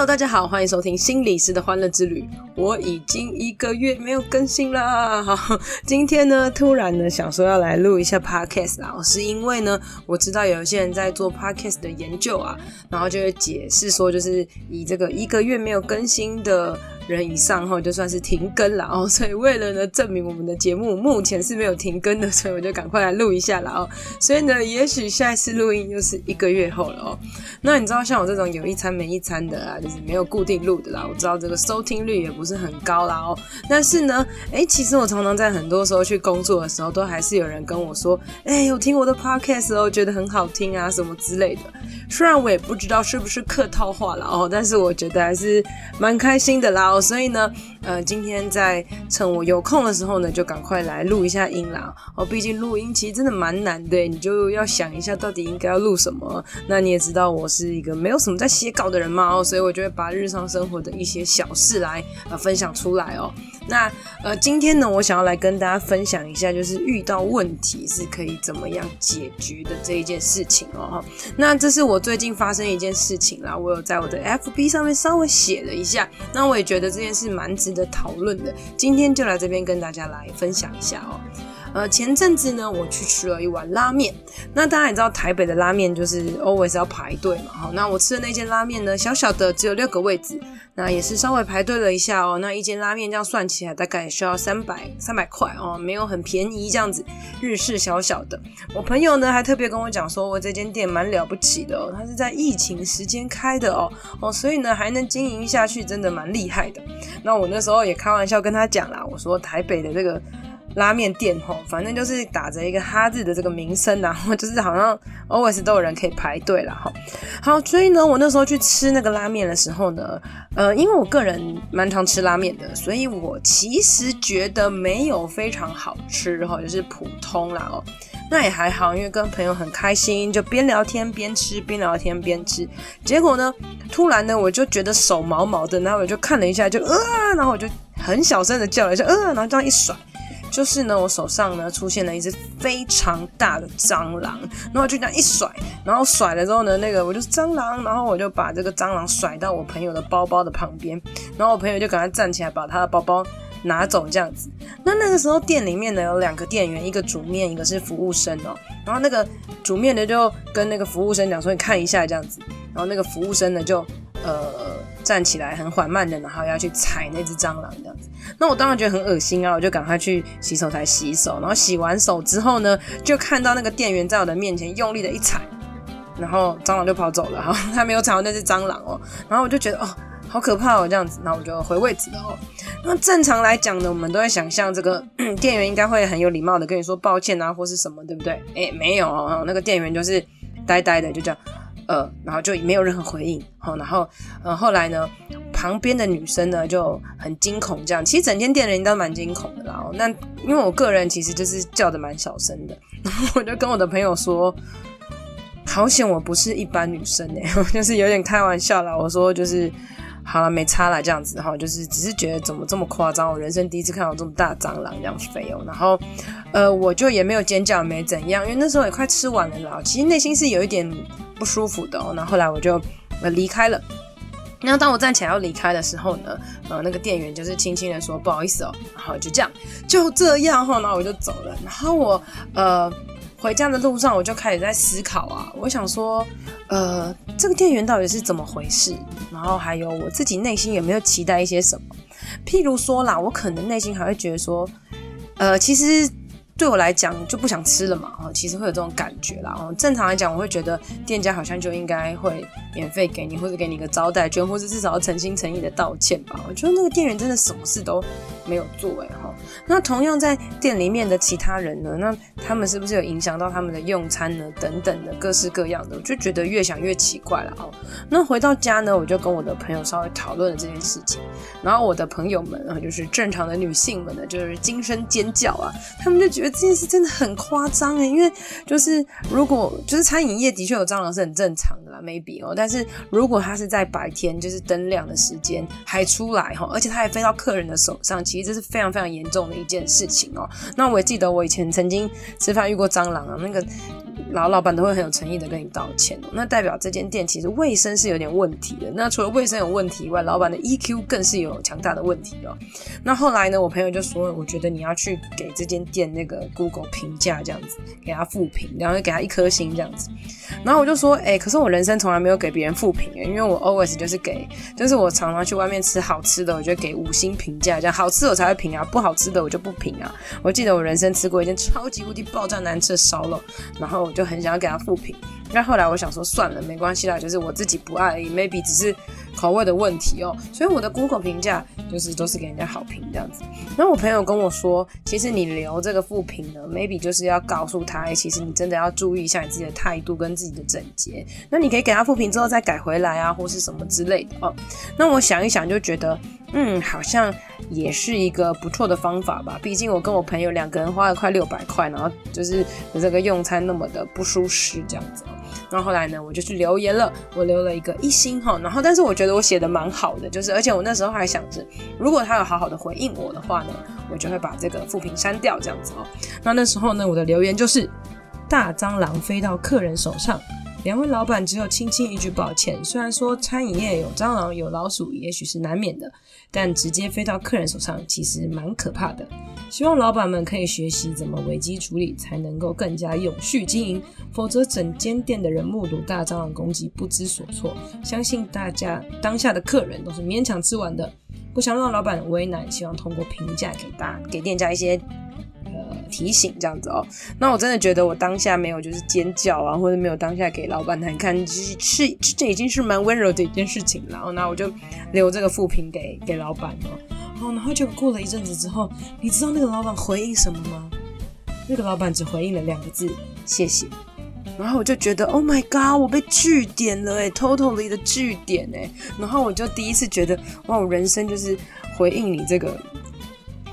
Hello，大家好，欢迎收听心理师的欢乐之旅。我已经一个月没有更新了，好，今天呢，突然呢，想说要来录一下 Podcast 啦，是因为呢，我知道有一些人在做 Podcast 的研究啊，然后就会解释说，就是以这个一个月没有更新的。人以上后就算是停更了哦，所以为了呢证明我们的节目目前是没有停更的，所以我就赶快来录一下了哦。所以呢，也许下一次录音又是一个月后了哦。那你知道像我这种有一餐没一餐的啊，就是没有固定录的啦。我知道这个收听率也不是很高啦哦。但是呢，哎，其实我常常在很多时候去工作的时候，都还是有人跟我说，哎，有听我的 podcast 哦，觉得很好听啊，什么之类的。虽然我也不知道是不是客套话了哦，但是我觉得还是蛮开心的啦哦。所以呢，呃，今天在趁我有空的时候呢，就赶快来录一下音啦哦。毕竟录音其实真的蛮难的，你就要想一下到底应该要录什么。那你也知道我是一个没有什么在写稿的人嘛哦，所以我就会把日常生活的一些小事来呃分享出来哦。那呃，今天呢，我想要来跟大家分享一下，就是遇到问题是可以怎么样解决的这一件事情哦。那这是我最近发生一件事情啦，我有在我的 FB 上面稍微写了一下。那我也觉得这件事蛮值得讨论的，今天就来这边跟大家来分享一下哦。呃，前阵子呢，我去吃了一碗拉面。那大家也知道，台北的拉面就是 always 要排队嘛。好，那我吃的那间拉面呢，小小的，只有六个位置，那也是稍微排队了一下哦。那一间拉面这样算起来，大概也需要三百三百块哦，没有很便宜这样子。日式小小的，我朋友呢还特别跟我讲说，我这间店蛮了不起的哦，他是在疫情时间开的哦哦，所以呢还能经营下去，真的蛮厉害的。那我那时候也开玩笑跟他讲啦，我说台北的这个。拉面店吼，反正就是打着一个哈日的这个名声，然后就是好像 always 都有人可以排队了哈。好，所以呢，我那时候去吃那个拉面的时候呢，呃，因为我个人蛮常吃拉面的，所以我其实觉得没有非常好吃哈，就是普通啦哦。那也还好，因为跟朋友很开心，就边聊天边吃，边聊天边吃。结果呢，突然呢，我就觉得手毛毛的，然后我就看了一下，就呃，然后我就很小声的叫了一下，呃，然后这样一甩。就是呢，我手上呢出现了一只非常大的蟑螂，然后就这样一甩，然后甩了之后呢，那个我就蟑螂，然后我就把这个蟑螂甩到我朋友的包包的旁边，然后我朋友就赶快站起来把他的包包拿走这样子。那那个时候店里面呢有两个店员，一个煮面，一个是服务生哦。然后那个煮面的就跟那个服务生讲说：“你看一下这样子。”然后那个服务生呢就呃。站起来很缓慢的，然后要去踩那只蟑螂这样子。那我当然觉得很恶心啊，我就赶快去洗手台洗手。然后洗完手之后呢，就看到那个店员在我的面前用力的一踩，然后蟑螂就跑走了哈。他没有踩到那只蟑螂哦。然后我就觉得哦，好可怕哦这样子。那我就回位置了哦。那正常来讲呢，我们都会想象这个店员应该会很有礼貌的跟你说抱歉啊，或是什么，对不对？诶，没有，那个店员就是呆呆的，就这样。呃，然后就没有任何回应，好，然后，呃，后来呢，旁边的女生呢就很惊恐，这样，其实整间店的人都蛮惊恐的啦。那因为我个人其实就是叫的蛮小声的，然后我就跟我的朋友说，好险我不是一般女生哎，我就是有点开玩笑啦。我说就是。好了，没差了，这样子哈，就是只是觉得怎么这么夸张，我人生第一次看到这么大蟑螂这样飞哦，然后，呃，我就也没有尖叫，没怎样，因为那时候也快吃完了啦，其实内心是有一点不舒服的哦，那后，来我就呃离开了，然后当我站起来要离开的时候呢，呃，那个店员就是轻轻的说不好意思哦，然后就这样就这样哈，然后我就走了，然后我呃。回家的路上，我就开始在思考啊，我想说，呃，这个店员到底是怎么回事？然后还有我自己内心有没有期待一些什么？譬如说啦，我可能内心还会觉得说，呃，其实对我来讲就不想吃了嘛，哦，其实会有这种感觉啦。哦，正常来讲，我会觉得店家好像就应该会免费给你，或者给你个招待券，或者至少要诚心诚意的道歉吧。我觉得那个店员真的什么事都没有做，哎，那同样在店里面的其他人呢？那他们是不是有影响到他们的用餐呢？等等的各式各样的，我就觉得越想越奇怪了哦。那回到家呢，我就跟我的朋友稍微讨论了这件事情，然后我的朋友们啊，就是正常的女性们呢，就是惊声尖叫啊，他们就觉得这件事真的很夸张诶，因为就是如果就是餐饮业的确有蟑螂是很正常的啦，maybe 哦，但是如果它是在白天就是灯亮的时间还出来哈，而且它还飞到客人的手上，其实这是非常非常严重的一件事情哦。那我也记得我以前曾经吃饭遇过蟑螂啊，那个。然后老板都会很有诚意的跟你道歉，那代表这间店其实卫生是有点问题的。那除了卫生有问题以外，老板的 EQ 更是有强大的问题哦。那后来呢，我朋友就说，我觉得你要去给这间店那个 Google 评价这样子，给他负评，然后给他一颗星这样子。然后我就说，哎、可是我人生从来没有给别人负评，因为我 always 就是给，就是我常常去外面吃好吃的，我就给五星评价，这样好吃我才会评啊，不好吃的我就不评啊。我记得我人生吃过一间超级无敌爆炸难吃的烧肉，然后我就就很想要给他复评。那后来我想说算了，没关系啦，就是我自己不爱，maybe 只是口味的问题哦。所以我的 Google 评价就是都是给人家好评这样子。然后我朋友跟我说，其实你留这个负评呢，maybe 就是要告诉他，其实你真的要注意一下你自己的态度跟自己的整洁。那你可以给他负评之后再改回来啊，或是什么之类的哦。那我想一想就觉得，嗯，好像也是一个不错的方法吧。毕竟我跟我朋友两个人花了快六百块，然后就是这个用餐那么的不舒适这样子。然后后来呢，我就去留言了，我留了一个一星哈，然后但是我觉得我写的蛮好的，就是而且我那时候还想着，如果他有好好的回应我的话呢，我就会把这个负评删掉这样子哦。那那时候呢，我的留言就是大蟑螂飞到客人手上。两位老板只有轻轻一句抱歉。虽然说餐饮业有蟑螂有老鼠，也许是难免的，但直接飞到客人手上其实蛮可怕的。希望老板们可以学习怎么危机处理，才能够更加永续经营。否则，整间店的人目睹大蟑螂攻击不知所措。相信大家当下的客人都是勉强吃完的，不想让老板为难。希望通过评价给大给店家一些。提醒这样子哦，那我真的觉得我当下没有就是尖叫啊，或者没有当下给老板难看，其实是这已经是蛮温柔的一件事情了。然后那我就留这个副评给给老板哦。然后就过了一阵子之后，你知道那个老板回应什么吗？那个老板只回应了两个字：谢谢。然后我就觉得，Oh my God，我被据点了诶，Totally 的句点诶。然后我就第一次觉得，哇，我人生就是回应你这个。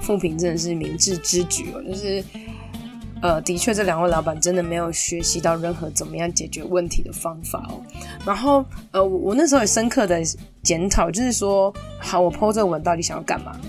负评真的是明智之举哦，就是，呃，的确这两位老板真的没有学习到任何怎么样解决问题的方法哦。然后，呃，我那时候也深刻的检讨，就是说，好，我 po 这个文到底想要干嘛？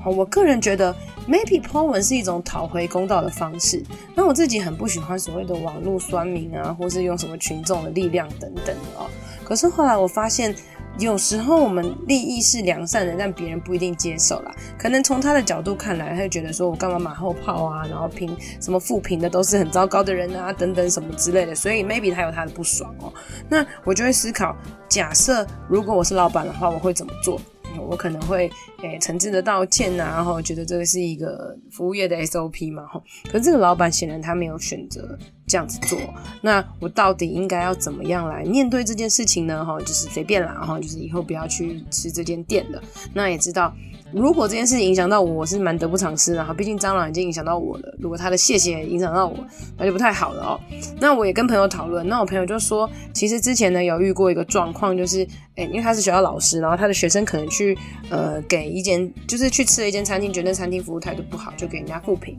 好，我个人觉得，maybe po 文是一种讨回公道的方式。那我自己很不喜欢所谓的网络酸民啊，或是用什么群众的力量等等的哦。可是后来我发现。有时候我们利益是良善的，但别人不一定接受啦。可能从他的角度看来，他就觉得说我干嘛马后炮啊，然后评什么负评的都是很糟糕的人啊，等等什么之类的。所以 maybe 他有他的不爽哦。那我就会思考，假设如果我是老板的话，我会怎么做？我可能会诶诚挚的道歉呐，然后觉得这个是一个服务业的 SOP 嘛，吼。可是这个老板显然他没有选择这样子做，那我到底应该要怎么样来面对这件事情呢？哈，就是随便啦，哈，就是以后不要去吃这间店的。那也知道。如果这件事情影响到我，我是蛮得不偿失的哈。毕竟蟑螂已经影响到我了，如果他的谢谢影响到我，那就不太好了哦。那我也跟朋友讨论，那我朋友就说，其实之前呢有遇过一个状况，就是，诶、因为他是学校老师，然后他的学生可能去，呃，给一间，就是去吃了一间餐厅，觉得餐厅服务态度不好，就给人家负评。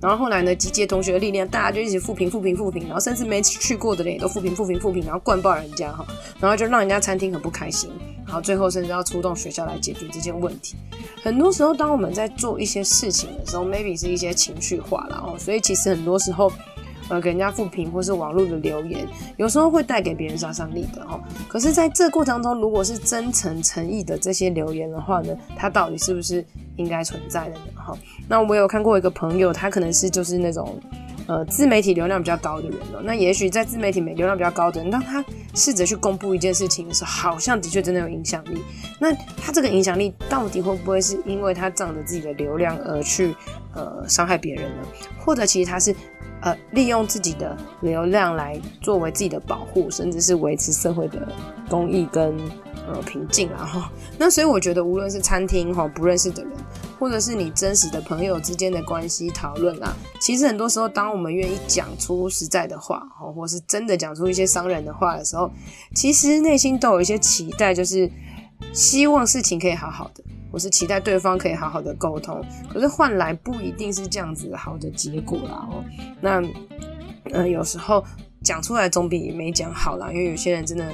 然后后来呢，集结同学的力量，大家就一起负评、负评、负评，然后甚至没去过的人也都负评、负评、负评，然后灌爆人家哈，然后就让人家餐厅很不开心。然后最后甚至要出动学校来解决这件问题。很多时候，当我们在做一些事情的时候，maybe 是一些情绪化了哦。所以其实很多时候，呃，给人家复评或是网络的留言，有时候会带给别人杀伤力的哈。可是，在这过程中，如果是真诚诚意的这些留言的话呢，它到底是不是应该存在的呢？哈，那我有看过一个朋友，他可能是就是那种。呃，自媒体流量比较高的人呢，那也许在自媒体流量比较高的人，当他试着去公布一件事情的时候，好像的确真的有影响力。那他这个影响力到底会不会是因为他仗着自己的流量而去呃伤害别人呢？或者其实他是呃利用自己的流量来作为自己的保护，甚至是维持社会的公益跟呃平静啊哈。那所以我觉得，无论是餐厅哈不认识的人。或者是你真实的朋友之间的关系讨论啦。其实很多时候，当我们愿意讲出实在的话，哦或是真的讲出一些伤人的话的时候，其实内心都有一些期待，就是希望事情可以好好的，或是期待对方可以好好的沟通。可是换来不一定是这样子好的结果啦。哦，那呃，有时候讲出来总比没讲好啦，因为有些人真的。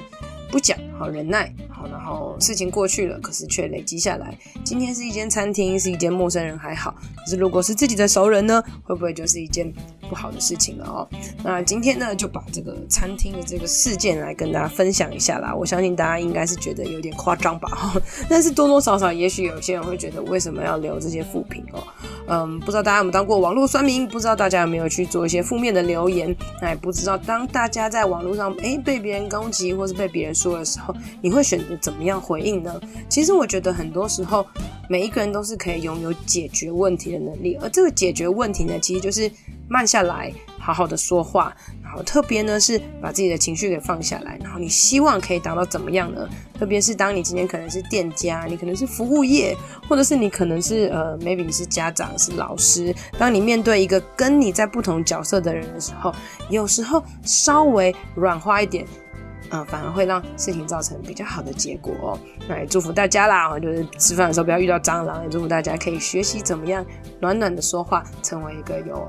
不讲好忍耐好，然后事情过去了，可是却累积下来。今天是一间餐厅，是一间陌生人还好，可是如果是自己的熟人呢，会不会就是一件不好的事情了哦？那今天呢，就把这个餐厅的这个事件来跟大家分享一下啦。我相信大家应该是觉得有点夸张吧，哈，但是多多少少，也许有些人会觉得，为什么要留这些负评哦？嗯，不知道大家有没有当过网络酸民？不知道大家有没有去做一些负面的留言？那也不知道当大家在网络上诶、被别人攻击，或是被别人说的时候，你会选择怎么样回应呢？其实我觉得很多时候，每一个人都是可以拥有解决问题的能力，而这个解决问题呢，其实就是慢下来。好好的说话，然后特别呢是把自己的情绪给放下来，然后你希望可以达到怎么样呢？特别是当你今天可能是店家，你可能是服务业，或者是你可能是呃，maybe 你是家长，是老师。当你面对一个跟你在不同角色的人的时候，有时候稍微软化一点，嗯，反而会让事情造成比较好的结果哦。那也祝福大家啦，就是吃饭的时候不要遇到蟑螂，也祝福大家可以学习怎么样暖暖的说话，成为一个有。